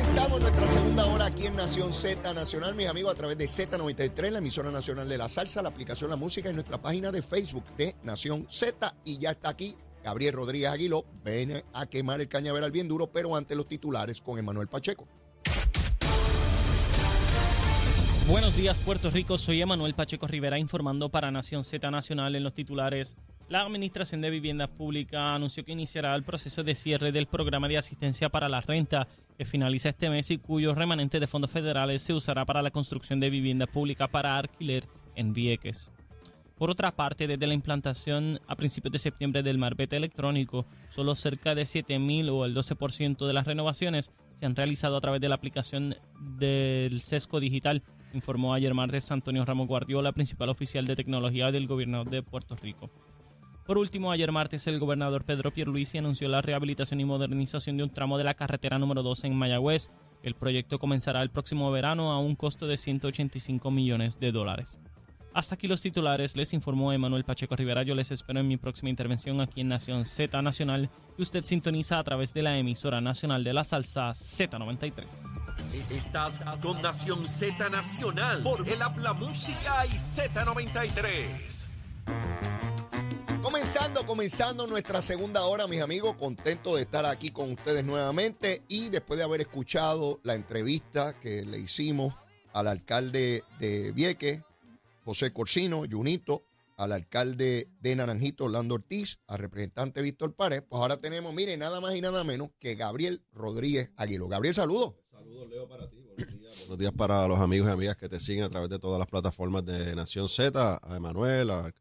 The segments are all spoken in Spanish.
Comenzamos nuestra segunda hora aquí en Nación Z Nacional, mis amigos, a través de Z93, la emisora nacional de la salsa, la aplicación La Música y nuestra página de Facebook de Nación Z. Y ya está aquí Gabriel Rodríguez Aguiló, viene a quemar el cañaveral bien duro, pero ante los titulares con Emanuel Pacheco. Buenos días, Puerto Rico. Soy Emanuel Pacheco Rivera informando para Nación Z Nacional en los titulares. La Administración de Viviendas Públicas anunció que iniciará el proceso de cierre del programa de asistencia para la renta que finaliza este mes y cuyo remanente de fondos federales se usará para la construcción de viviendas públicas para alquiler en Vieques. Por otra parte, desde la implantación a principios de septiembre del marbete electrónico, solo cerca de 7.000 o el 12% de las renovaciones se han realizado a través de la aplicación del sesco digital, informó ayer martes Antonio Ramos Guardiola, principal oficial de tecnología del gobierno de Puerto Rico. Por último, ayer martes el gobernador Pedro Pierluisi anunció la rehabilitación y modernización de un tramo de la carretera número 12 en Mayagüez. El proyecto comenzará el próximo verano a un costo de 185 millones de dólares. Hasta aquí los titulares, les informó Emanuel Pacheco Rivera. Yo les espero en mi próxima intervención aquí en Nación Z Nacional, que usted sintoniza a través de la emisora nacional de la salsa Z93. Estás con Nación Z Nacional por el Habla Música y Z93. Comenzando, comenzando nuestra segunda hora, mis amigos, contento de estar aquí con ustedes nuevamente y después de haber escuchado la entrevista que le hicimos al alcalde de Vieques, José Corsino, Junito, al alcalde de Naranjito, Orlando Ortiz, al representante Víctor Párez, pues ahora tenemos, mire, nada más y nada menos que Gabriel Rodríguez Aguilo. Gabriel, saludos. Saludos, Leo, para ti. Buenos días. Buenos días para los amigos y amigas que te siguen a través de todas las plataformas de Nación Z, a Emanuel, a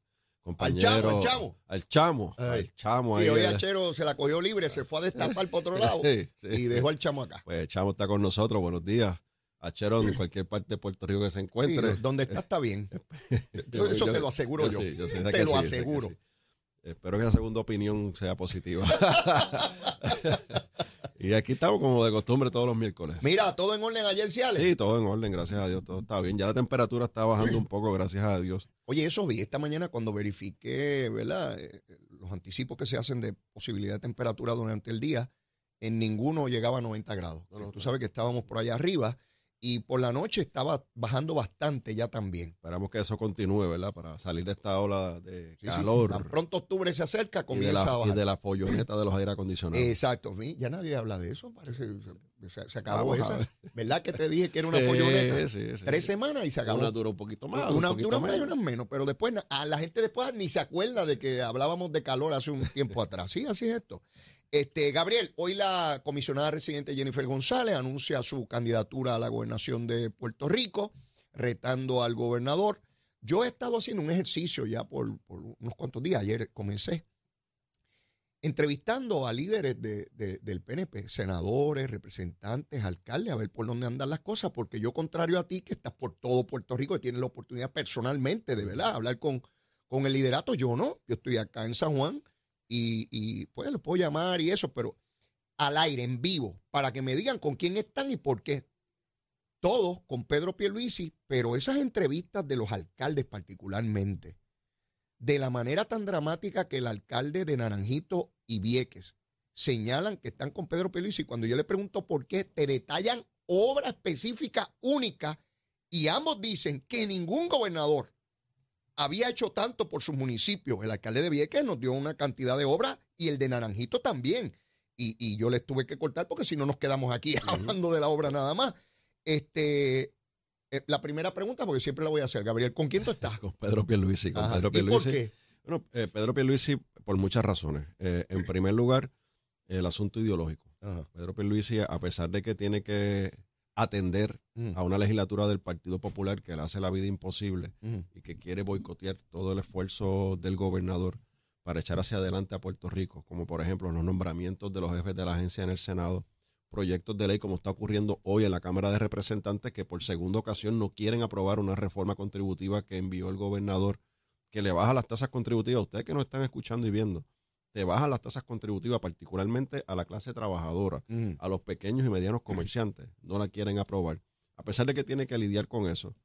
compañero. Al chamo, Al chamo. Ay. Al chamo. Y ahí, hoy eh. Achero se la cogió libre, se fue a destapar para otro lado Sí, sí. y dejó al chamo acá. Pues el chamo está con nosotros. Buenos días. Achero, en cualquier parte de Puerto Rico que se Sí, encuentre. donde está está bien. Yo- Eso yo- te lo aseguro yo. yo Te lo aseguro. Espero que esa segunda opinión sea positiva. y aquí estamos como de costumbre todos los miércoles. Mira, todo en orden ayer, Ciales. Sí, todo en orden, gracias a Dios, todo está bien. Ya la temperatura está bajando un poco, gracias a Dios. Oye, eso vi esta mañana cuando verifiqué, ¿verdad? Eh, Los anticipos que se hacen de posibilidad de temperatura durante el día, en ninguno llegaba a 90 grados. No, no, Tú sabes que estábamos por allá arriba y por la noche estaba bajando bastante ya también. Esperamos que eso continúe, ¿verdad? Para salir de esta ola de Sí, sí, calor Tan pronto octubre se acerca, y, de comienza a la, y bajar. de la folloneta de los aire acondicionados. Exacto, ya nadie habla de eso, parece, se, acabó Vamos a esa. ver. ¿Verdad que te dije que era una Sí, folloneta? sí, sí. Tres semanas y se acabó. Una dura un poquito más. una un poquito dura más y una menos, pero después a la gente después ni se acuerda de que hablábamos de calor hace un tiempo atrás. Sí, así es esto. Este, Gabriel, hoy la comisionada residente Jennifer González anuncia su candidatura a la gobernación de Puerto Rico, retando al gobernador. Yo he estado haciendo un ejercicio ya por, unos cuantos días, ayer comencé, entrevistando a líderes de- de- del PNP, senadores, representantes, alcaldes, a ver por dónde andan las cosas, porque yo, contrario a ti, que estás por todo Puerto Rico, que tienes la oportunidad personalmente de verdad hablar con, con el liderato, yo no, yo estoy acá en San Juan y, y pues los puedo llamar y eso, pero al aire, en vivo, para que me digan con quién están y por qué. Todos con Pedro Pierluisi, pero esas entrevistas de los alcaldes particularmente, de la manera tan dramática que el alcalde de Naranjito y Vieques señalan que están con Pedro Pierluisi, cuando yo le pregunto por qué, te detallan obra específica única y ambos dicen que ningún gobernador había hecho tanto por sus municipios. El alcalde de Vieques nos dio una cantidad de obras y el de Naranjito también. Y, y yo les tuve que cortar porque si no nos quedamos aquí hablando de la obra nada más. Este, eh, la primera pregunta, porque siempre la voy a hacer, Gabriel, ¿con quién tú estás? Con Pedro Pierluisi. Con Ajá. Pedro ¿Y por Pierluisi. qué? Bueno, eh, Pedro Pierluisi, por muchas razones. Eh, en primer lugar, el asunto ideológico. Ajá. Pedro Pierluisi, a pesar de que tiene que atender Mm. a una legislatura del Partido Popular que le hace la vida imposible Ujú. y que quiere boicotear todo el esfuerzo del gobernador para echar hacia adelante a Puerto Rico, como por ejemplo los nombramientos de los jefes de la agencia en el Senado, proyectos de ley como está ocurriendo hoy en la Cámara de Representantes que por segunda ocasión no quieren aprobar una reforma contributiva que envió el gobernador que le baja las tasas contributivas. Ustedes que nos están escuchando y viendo, te baja las tasas contributivas particularmente a la clase trabajadora, Mm. a los pequeños y medianos comerciantes. No la quieren aprobar. A pesar de que tiene que lidiar con eso,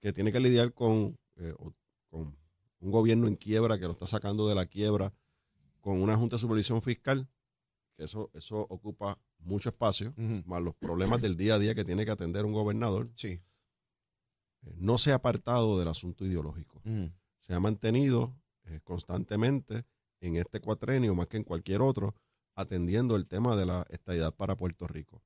que tiene que lidiar con, eh, con un gobierno en quiebra que lo está sacando de la quiebra, con una Junta de Supervisión Fiscal, que eso, eso ocupa mucho espacio, más los problemas del día a día que tiene que atender un gobernador, Sí. eh, no se ha apartado del asunto ideológico. Se ha mantenido eh, constantemente en este cuatrenio, más que en cualquier otro, atendiendo el tema de la estadidad para Puerto Rico.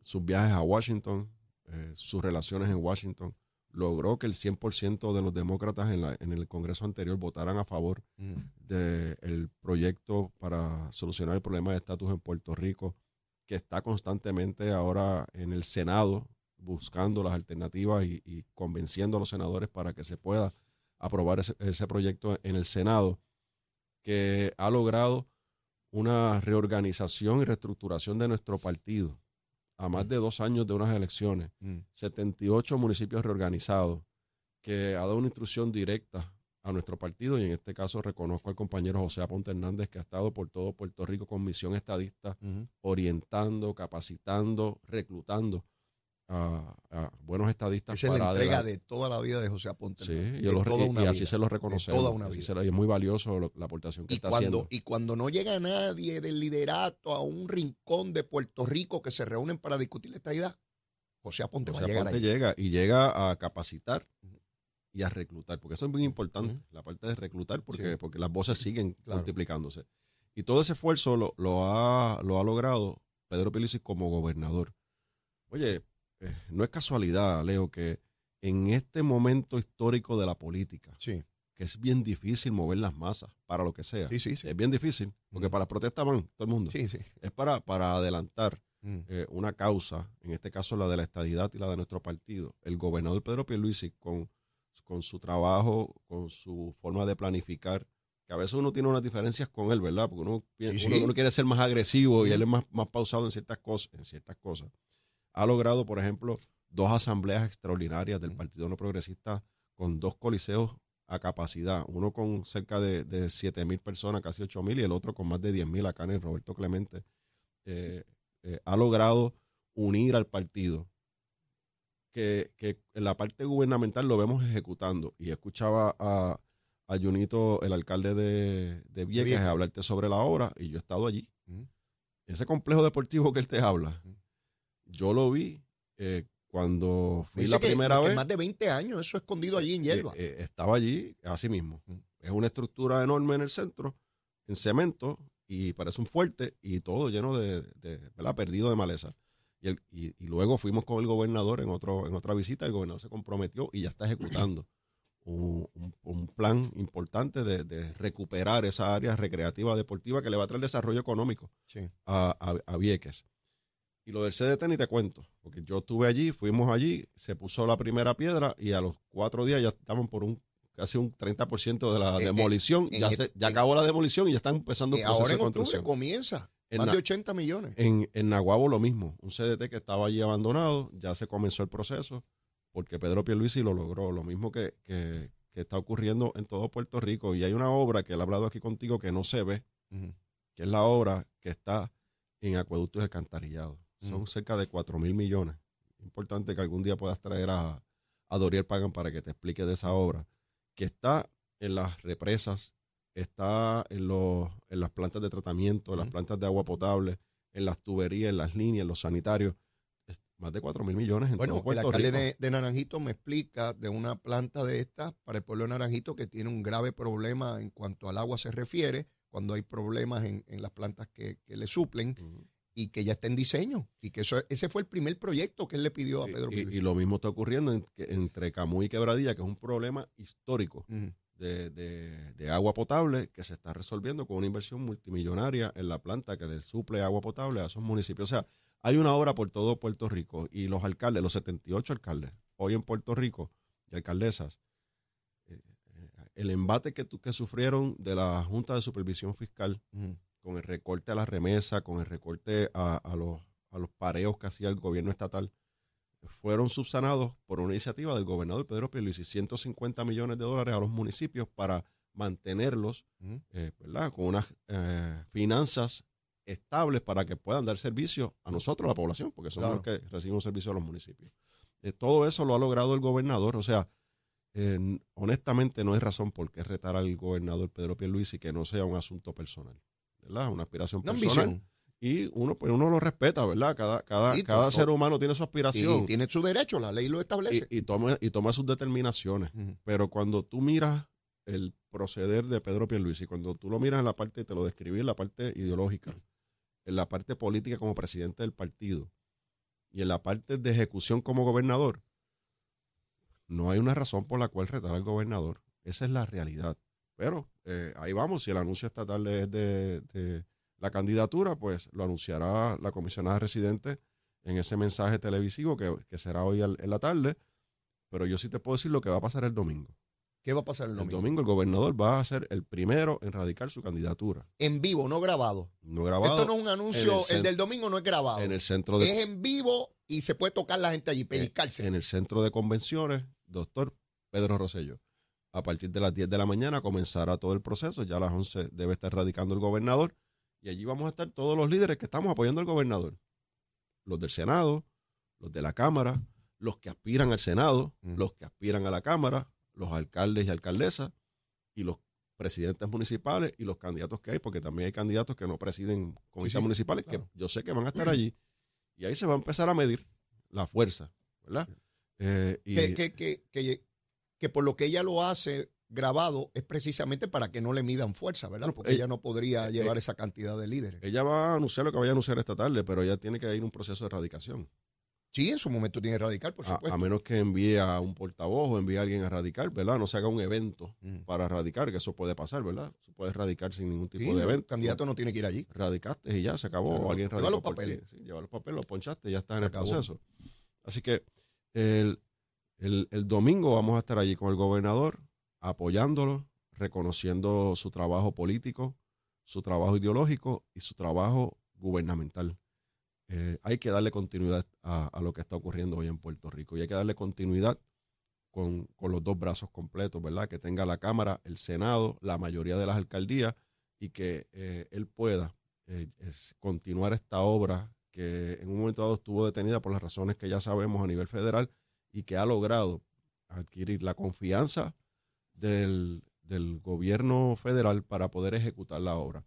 Sus viajes a Washington, eh, sus relaciones en Washington, logró que el 100% de los demócratas en, la- en el Congreso anterior votaran a favor Mm. del proyecto para solucionar el problema de estatus en Puerto Rico, que está constantemente ahora en el Senado buscando las alternativas y, y convenciendo a los senadores para que se pueda aprobar ese, ese proyecto en el Senado, que ha logrado una reorganización y reestructuración de nuestro partido a más de dos años de unas elecciones. Mm. 78 municipios reorganizados, que ha dado una instrucción directa a nuestro partido y en este caso reconozco al compañero José Aponte Hernández que ha estado por todo Puerto Rico con misión estadista, orientando, capacitando, reclutando a, a buenos estadistas. Esa es la entrega de toda la vida de José Aponte. Sí, yo toda y, una y así vida. se lo reconocemos. toda una vida. lo- y es muy valioso lo- la aportación que Y está cuando, haciendo. y cuando no llega nadie del liderato a un rincón de Puerto Rico que se reúnen para discutir esta idea, José Aponte va a llegar Ponte ahí. llega y llega a capacitar y a reclutar, porque eso es muy importante, la parte de reclutar, porque, Sí. porque las voces siguen Claro. multiplicándose. Y todo ese esfuerzo lo, lo ha, lo ha logrado Pedro Pilici como gobernador. Oye, eh, no es casualidad, Leo, que en este momento histórico de la política, Sí, que es bien difícil mover las masas para lo que sea, sí, sí. Es bien difícil, porque Ujú. para las protestas van todo el mundo, sí. sí. es para, para adelantar Mm. eh, una causa, en este caso la de la estadidad y la de nuestro partido. El gobernador Pedro Pierluisi, con, con su trabajo, con su forma de planificar, que a veces uno tiene unas diferencias con él, ¿verdad? Porque uno, uno- quiere ser más agresivo y Ujú. él es más, más pausado en ciertas cosas, en ciertas cosas. Ha logrado, por ejemplo, dos asambleas extraordinarias del. Partido No Progresista con dos coliseos a capacidad, uno con cerca de, de 7 mil personas, casi 8 mil, y el otro con más de 10 mil acá en el Roberto Clemente. Eh, eh, ha logrado unir al partido, que, que en la parte gubernamental lo vemos ejecutando. Y escuchaba a, a Junito, el alcalde de, de Vieques, hablarte sobre la obra, y yo he estado allí. Ese complejo deportivo que él te habla. Yo lo vi eh, cuando fui Dice la que- primera que vez. más de 20 años, eso escondido allí en Eh, hierba. eh, estaba allí, así mismo. Mm. Es una estructura enorme en el centro, en cemento, y parece un fuerte, y todo lleno de, de ¿verdad? Perdido de maleza. Y, el- y, y luego fuimos con el gobernador en, otro, en otra visita, el gobernador se comprometió y ya está ejecutando un, un- un plan importante de, de recuperar esa área recreativa deportiva que le va a traer desarrollo económico Sí. a, a- a Vieques. Y lo del CDT ni te cuento, porque yo estuve allí, fuimos allí, se puso la primera piedra y a los cuatro días ya estaban por un casi un 30% de la Eh, eh, demolición. ya el- se- ya acabó la demolición y ya están empezando Eh, proceso ahora de en octubre construcción. comienza. En más de 80 millones. En, en Naguabo lo mismo, un CDT que estaba allí abandonado, ya se comenzó el proceso, porque Pedro Pierluisi lo logró, lo mismo que, que- que está ocurriendo en todo Puerto Rico. Y hay una obra que él ha hablado aquí contigo que no se ve, que es la obra que está en acueductos alcantarillados. Son Mm. cerca de 4 mil millones. Importante que algún día puedas traer a, a Doriel Pagan para que te explique de esa obra, que está en las represas, está en, los, en las plantas de tratamiento, en las Mm. plantas de agua potable, en las tuberías, en las líneas, en los sanitarios. Es más de 4 mil millones en Bueno, todo el Puerto alcalde Rico. de, de Naranjito me explica de una planta de estas para el pueblo de Naranjito que tiene un grave problema en cuanto al agua se refiere, cuando hay problemas en, en las plantas que, que le suplen. Y que ya está en diseño. Y que eso, ese fue el primer proyecto que él le pidió a Pedro Y- y, lo mismo está ocurriendo en- entre Camuy y Quebradilla, que es un problema histórico. De, de- de agua potable que se está resolviendo con una inversión multimillonaria en la planta que le suple agua potable a esos municipios. O sea, hay una obra por todo Puerto Rico y los alcaldes, los 78 alcaldes hoy en Puerto Rico y alcaldesas, eh, eh, el embate que, que sufrieron de la Junta de Supervisión Fiscal. Con el recorte a la remesa, con el recorte a, a los, a los pareos que hacía el gobierno estatal, fueron subsanados por una iniciativa del gobernador Pedro Pierluisi, 150 millones de dólares a los municipios para mantenerlos eh, ¿verdad? con unas eh, finanzas estables para que puedan dar servicio a nosotros, la población, porque somos los que recibimos servicio a los municipios. Eh, todo eso lo ha logrado el gobernador, o sea, honestamente no hay razón por qué retar al gobernador Pedro Pierluisi que no sea un asunto personal, ¿verdad? Una aspiración personal y uno pues uno lo respeta, ¿verdad? Cada, cada, cada ser humano tiene su aspiración. Y tiene su derecho, la ley lo establece. Y, toma, y toma sus determinaciones. Pero cuando tú miras el proceder de Pedro Pierluisi, cuando tú lo miras en la parte, te lo describí en la parte ideológica, en la parte política como presidente del partido y en la parte de ejecución como gobernador, no hay una razón por la cual retar al gobernador. Esa es la realidad. Pero eh, ahí vamos, si el anuncio estatal es de la candidatura, pues lo anunciará la comisionada residente en ese mensaje televisivo que, será hoy en la tarde. Pero yo sí te puedo decir lo que va a pasar el domingo. ¿Qué va a pasar el domingo? El domingo el gobernador va a ser el primero en radicar su candidatura. En vivo, no grabado. No grabado. Esto no es un anuncio, el, del domingo no es grabado. En el centro de... Es en vivo y se puede tocar la gente allí, pellizcarse. En el centro de convenciones, doctor Pedro Rosello. A partir de las 10 de la mañana comenzará todo el proceso. Ya a las 11 debe estar radicando el gobernador. Y allí vamos a estar todos los líderes que estamos apoyando al gobernador. Los del Senado, los de la Cámara, los que aspiran al Senado, mm. los que aspiran a la Cámara, los alcaldes y alcaldesas y los presidentes municipales y los candidatos que hay, porque también hay candidatos que no presiden comisiones municipales, que yo sé que van a estar allí. Y ahí se va a empezar a medir la fuerza, ¿verdad? Eh, que, que, que, por lo que ella lo hace, grabado es precisamente para que no le midan fuerza, ¿verdad? Porque ella, no podría eh, llevar eh, esa cantidad de líderes. Ella va a anunciar lo que vaya a anunciar esta tarde, pero ella tiene que ir un proceso de erradicación. Sí, en su momento tiene que radicar, por supuesto. A, menos que envíe a un portavoz o envíe a alguien a radicar, ¿verdad? No se haga un evento mm. para radicar, que eso puede pasar, ¿verdad? Se puede radicar sin ningún tipo de evento. El candidato no tiene que ir allí. Radicaste y ya se acabó. o alguien radicó. Lleva los papeles. Sí, lleva los papeles, los ponchaste y ya está en el proceso. Así que el, el domingo vamos a estar allí con el gobernador, apoyándolo, reconociendo su trabajo político, su trabajo ideológico y su trabajo gubernamental. Eh, hay que darle continuidad a, lo que está ocurriendo hoy en Puerto Rico y hay que darle continuidad con, los dos brazos completos, ¿verdad? Que tenga la Cámara, el Senado, la mayoría de las alcaldías y que eh, él pueda eh, continuar esta obra que en un momento dado estuvo detenida por las razones que ya sabemos a nivel federal y que ha logrado adquirir la confianza del, del gobierno federal para poder ejecutar la obra.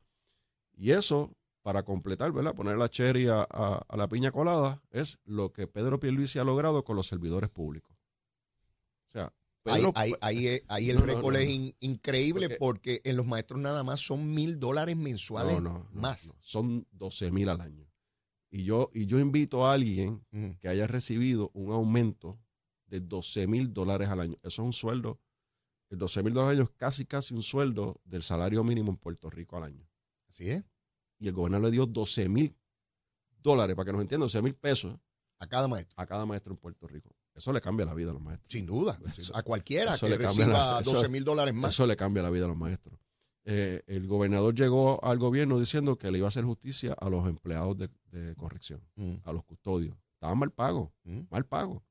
Y eso, para completar, ¿verdad? Poner la cherry a, la piña colada, es lo que Pedro Pierluisi ha logrado con los servidores públicos. O sea, ahí, ahí, el récord es increíble porque, en los maestros nada más son mil dólares mensuales no, más. son doce mil al año. Y yo, y yo invito a alguien que haya recibido un aumento de 12 mil dólares al año. Eso es un sueldo el 12 mil dólares es casi, casi un sueldo del salario mínimo en Puerto Rico al año. Así es. Y el gobernador le dio 12 mil dólares, para que nos entiendan, 12 mil pesos. A cada maestro. A cada maestro en Puerto Rico. Eso le cambia la vida a los maestros. Sin duda. a cualquiera que reciba 12 mil dólares más. Eso le cambia la vida a los maestros. Eh, el gobernador llegó al gobierno diciendo que le iba a hacer justicia a los empleados de, corrección, mm. a los custodios. Estaban mal pagos, mm. mal pagos.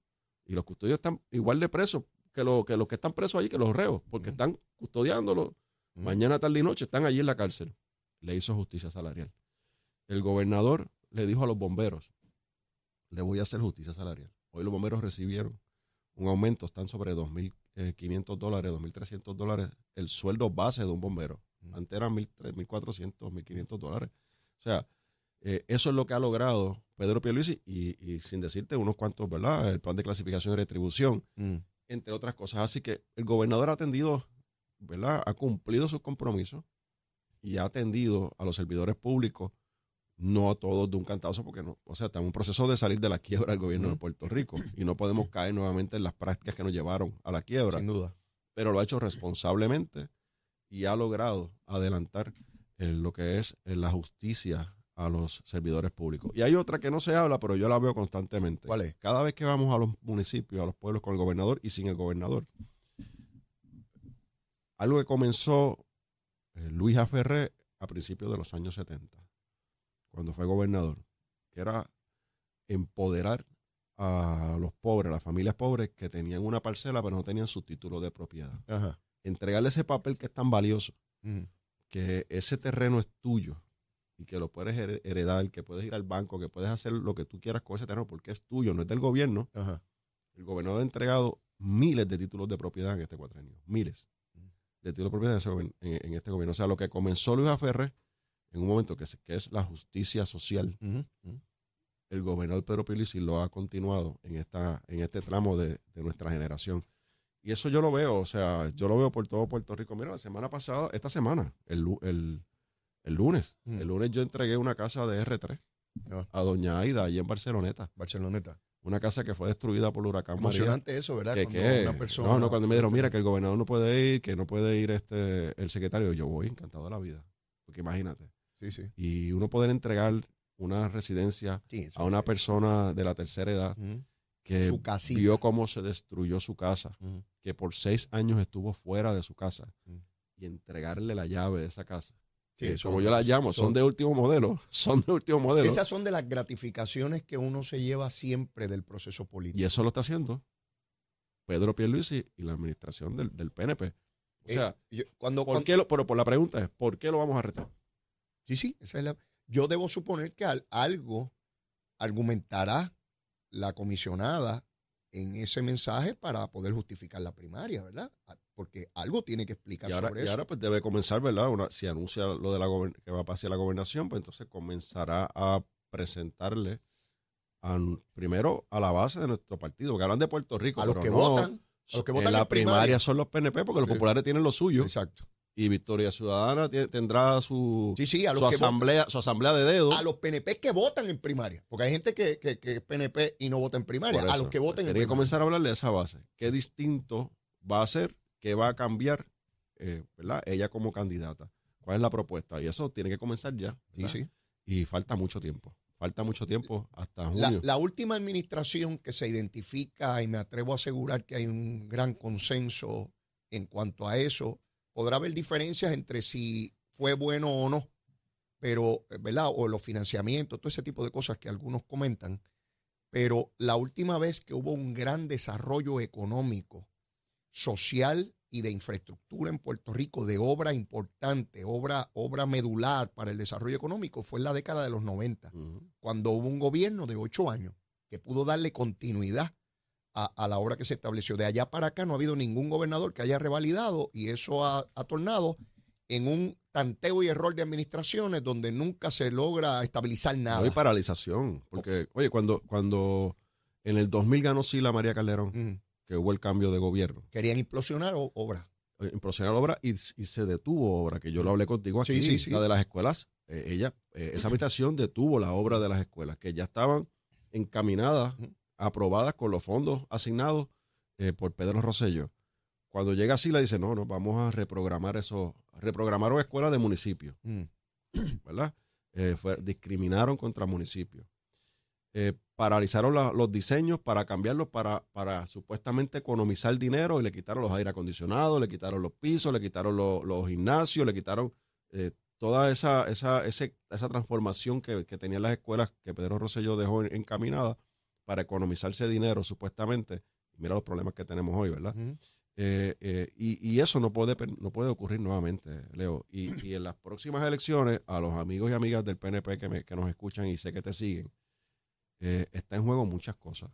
Y los custodios están igual de presos que, lo, que los que están presos allí, que los reos, porque están custodiándolo. Mañana, tarde y noche están allí en la cárcel. Le hizo justicia salarial. El gobernador le dijo a los bomberos, le voy a hacer justicia salarial. Hoy los bomberos recibieron un aumento, están sobre 2.500 eh, dólares, 2.300 dólares el sueldo base de un bombero. Antes eran 1.400, 1.500 dólares. O sea, eh, eso es lo que ha logrado Pedro Pierluisi y, y, sin decirte unos cuantos, ¿verdad? El plan de clasificación y retribución. Mm entre otras cosas. Así que el gobernador ha atendido, ¿verdad? Ha cumplido sus compromisos y ha atendido a los servidores públicos, no a todos de un cantazo, porque no, o sea, está en un proceso de salir de la quiebra del gobierno de Puerto Rico y no podemos caer nuevamente en las prácticas que nos llevaron a la quiebra. Sin duda. Pero lo ha hecho responsablemente y ha logrado adelantar lo que es la justicia a los servidores públicos. Y hay otra que no se habla, pero yo la veo constantemente. ¿Cuál es? Cada vez que vamos a los municipios, a los pueblos con el gobernador y sin el gobernador. Algo que comenzó eh, Luis Aferré a principios de los años 70, cuando fue gobernador, que era empoderar a los pobres, a las familias pobres que tenían una parcela pero no tenían su título de propiedad. Ajá. Entregarle ese papel que es tan valioso, Ujú. que ese terreno es tuyo y que lo puedes her- heredar, que puedes ir al banco, que puedes hacer lo que tú quieras con ese terreno porque es tuyo, no es del gobierno. Ajá. El gobernador ha entregado miles de títulos de propiedad en este cuatrenio, miles de títulos de propiedad en, este gobierno. O sea, lo que comenzó Luis Aferre en un momento que es, que es la justicia social, el gobernador Pedro Pierluisi lo ha continuado en esta en este tramo de, de nuestra generación. Y eso yo lo veo, o sea, yo lo veo por todo Puerto Rico. Mira, la semana pasada, esta semana, el, el, el lunes, Mm. el lunes yo entregué una casa de R3 Ah. a Doña Aida, allí en Barceloneta. Barceloneta. Una casa que fue destruida por el huracán María. Emocionante eso, ¿verdad? que, Cuando que- una persona- no, no, cuando me dijeron, mira, que el gobernador no puede ir, que no puede ir este el secretario, yo voy encantado de la vida. Porque imagínate. Sí, sí. Y uno poder entregar una residencia Sí, a una persona de la tercera edad que vio cómo se destruyó su casa, que por seis años estuvo fuera de su casa y entregarle la llave de esa casa. Sí, que como yo la llamo, son son- de último modelo, son de último modelo. Esas son de las gratificaciones que uno se lleva siempre del proceso político. Y eso lo está haciendo Pedro Pierluisi y la administración del, del PNP. O Eh, sea, yo- cuando, ¿por cuando- qué lo, pero por la pregunta es, ¿por qué lo vamos a retar? Sí, sí, esa es la. Yo debo suponer que al- algo argumentará la comisionada en ese mensaje para poder justificar la primaria, ¿verdad? Porque algo tiene que explicar Y ahora, sobre y eso. ahora pues debe comenzar, ¿verdad? Una- si anuncia lo de la que va a pasar la gobernación, pues entonces comenzará a presentarle a- primero a la base de nuestro partido, porque hablan de Puerto Rico. a los que no, votan. a los que en votan la en primaria, primaria. son los PNP, porque los Sí. populares tienen lo suyo. Exacto. Y Victoria Ciudadana tendrá su, Sí, sí, a los su votan- asamblea, su asamblea de dedos. A los PNP que votan en primaria. Porque hay gente que, que, que es PNP y no vota en primaria. A los que voten en Tiene que primaria. comenzar a hablarle de esa base. ¿Qué distinto va a hacer? ¿Qué va a cambiar? eh, ¿verdad? Ella como candidata. ¿Cuál es la propuesta? Y eso tiene que comenzar ya. Sí. Y falta mucho tiempo. Falta mucho tiempo hasta La, junio. la última administración que se identifica, y me atrevo a asegurar que hay un gran consenso en cuanto a eso, podrá haber diferencias entre si fue bueno o no, pero, eh, ¿verdad? O los financiamientos, todo ese tipo de cosas que algunos comentan. Pero la última vez que hubo un gran desarrollo económico, social y de infraestructura en Puerto Rico, de obra importante, obra, obra medular para el desarrollo económico, fue en la década de los 90 Ujú. cuando hubo un gobierno de ocho años que pudo darle continuidad a, a la obra que se estableció. De allá para acá no ha habido ningún gobernador que haya revalidado y eso ha, ha tornado en un tanteo y error de administraciones donde nunca se logra estabilizar No nada. hay paralización. Porque, oye, cuando, cuando en el 2000 ganó Sila María Calderón. Que hubo el cambio de gobierno, Querían implosionar obras. eh, implosionar la obra y, y se detuvo obra, que yo lo hablé contigo aquí, Sí, sí, sí. la de las escuelas. eh, ella, eh, esa habitación detuvo la obra de las escuelas, que ya estaban encaminadas, aprobadas con los fondos asignados eh, por Pedro Rosselló. Cuando llega así, le dice, no, no, vamos a reprogramar eso. Reprogramaron escuelas de municipios, Mm. ¿verdad? Fue- discriminaron contra municipios. Eh, paralizaron la- los diseños para cambiarlos para, para supuestamente economizar dinero y le quitaron los aire acondicionados, le quitaron los pisos, le quitaron los, los gimnasios, le quitaron eh, toda esa, esa, ese- esa transformación que, que tenían las escuelas que Pedro Rosselló dejó en- encaminada para economizarse dinero supuestamente. Mira los problemas que tenemos hoy, ¿verdad? Eh, eh, y, y eso no puede, no puede ocurrir nuevamente, Leo. Y, y en las próximas elecciones, a los amigos y amigas del PNP que, me- que nos escuchan y sé que te siguen, eh, está en juego muchas cosas.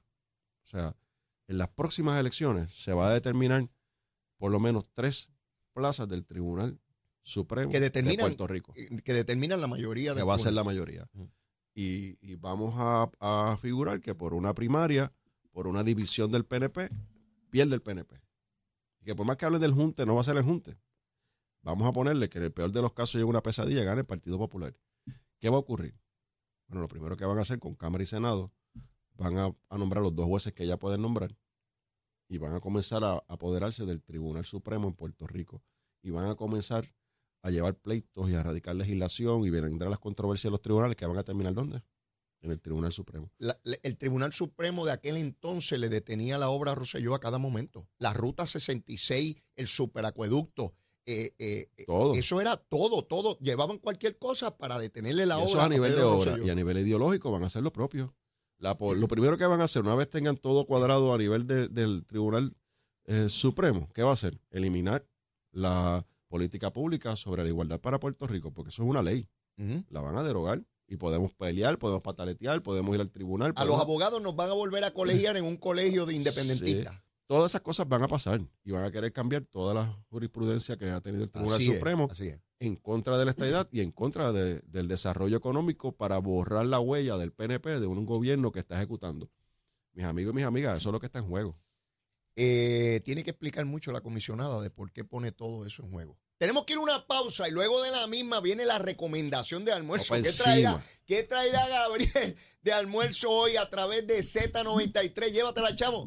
O sea, en las próximas elecciones se va a determinar por lo menos tres plazas del Tribunal Supremo Que de Puerto Rico, Que determinan la mayoría de que va a ser la mayoría. Y, y vamos a, a figurar que por una primaria, por una división del PNP, pierde el PNP. Y que por más que hablen del junte, no va a ser el junte. Vamos a ponerle que en el peor de los casos llega una pesadilla, gane el Partido Popular. ¿Qué va a ocurrir? Bueno, lo primero que van a hacer con Cámara y Senado, van a, nombrar los dos jueces que ya pueden nombrar y van a comenzar a apoderarse del Tribunal Supremo en Puerto Rico y van a comenzar a llevar pleitos y a radicar legislación y vendrán las controversias de los tribunales que van a terminar ¿dónde? En el Tribunal Supremo. El Tribunal Supremo de aquel entonces le detenía la obra a Rosselló a cada momento. La Ruta 66, el superacueducto, eh, eh, eh, Todo. eso era todo, todo. Llevaban cualquier cosa para detenerle la Y eso obra a nivel de obra y a nivel ideológico van a hacer lo propio. lo primero que van a hacer, una vez tengan todo cuadrado a nivel del Tribunal eh, Supremo, ¿qué va a hacer? Eliminar la política pública sobre la igualdad para Puerto Rico, porque eso es una ley. La van a derogar y podemos pelear, podemos pataletear, podemos ir al tribunal. A los abogados nos van a volver a colegiar en un colegio de independentistas. Todas esas cosas van a pasar y van a querer cambiar toda la jurisprudencia que ha tenido el Tribunal Supremo en contra de la estadidad y en contra del desarrollo económico para borrar la huella del PNP de un gobierno que está ejecutando. Mis amigos y mis amigas, eso es lo que está en juego. Eh, tiene que explicar mucho la comisionada de por qué pone todo eso en juego. Tenemos que ir a una pausa y luego de la misma viene la recomendación de almuerzo. ¿Qué traerá, ¿Qué traerá Gabriel de almuerzo hoy a través de Z93? Llévatela, chamo.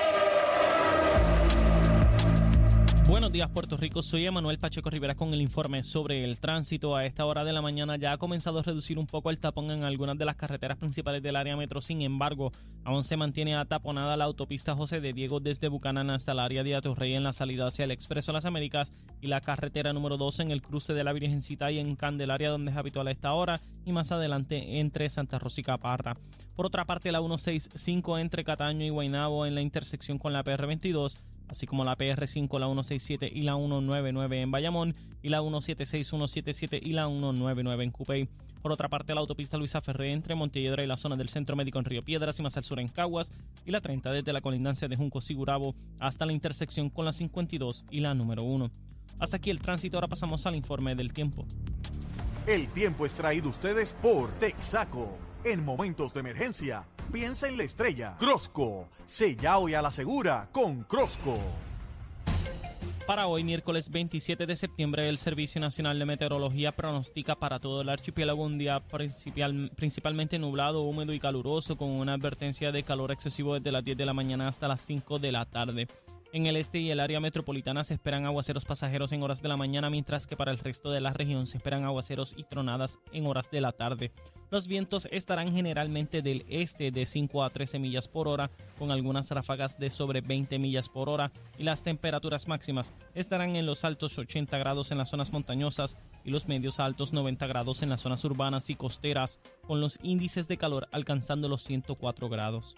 Buenos días Puerto Rico, soy Emanuel Pacheco Rivera con el informe sobre el tránsito. A esta hora de la mañana ya ha comenzado a reducir un poco el tapón en algunas de las carreteras principales del área metro. Sin embargo, aún se mantiene ataponada la autopista José de Diego desde Bucanán hasta el área de Atorrey en la salida hacia el Expreso Las Américas y la carretera número 2 en el cruce de la Virgencita y en Candelaria donde es habitual a esta hora y más adelante entre Santa Rosa y Caparra. Por otra parte, la 165 entre Cataño y Guaynabo en la intersección con la PR22 así como la PR5, la 167 y la 199 en Bayamón y la 176, 177 y la 199 en Cupey. Por otra parte, la autopista Luisa Ferré entre Montelledra y la zona del Centro Médico en Río Piedras y más al sur en Caguas y la 30 desde la colindancia de Junco Sigurabo hasta la intersección con la 52 y la número 1. Hasta aquí el tránsito, ahora pasamos al informe del tiempo. El tiempo es traído ustedes por Texaco. En momentos de emergencia, piensa en la estrella. Crosco, sella hoy a la segura con Crosco. Para hoy, miércoles 27 de septiembre, el Servicio Nacional de Meteorología pronostica para todo el archipiélago un día principalmente nublado, húmedo y caluroso, con una advertencia de calor excesivo desde las 10 de la mañana hasta las 5 de la tarde. En el este y el área metropolitana se esperan aguaceros pasajeros en horas de la mañana, mientras que para el resto de la región se esperan aguaceros y tronadas en horas de la tarde. Los vientos estarán generalmente del este de 5 a 13 millas por hora, con algunas ráfagas de sobre 20 millas por hora, y las temperaturas máximas estarán en los altos 80 grados en las zonas montañosas y los medios altos 90 grados en las zonas urbanas y costeras, con los índices de calor alcanzando los 104 grados.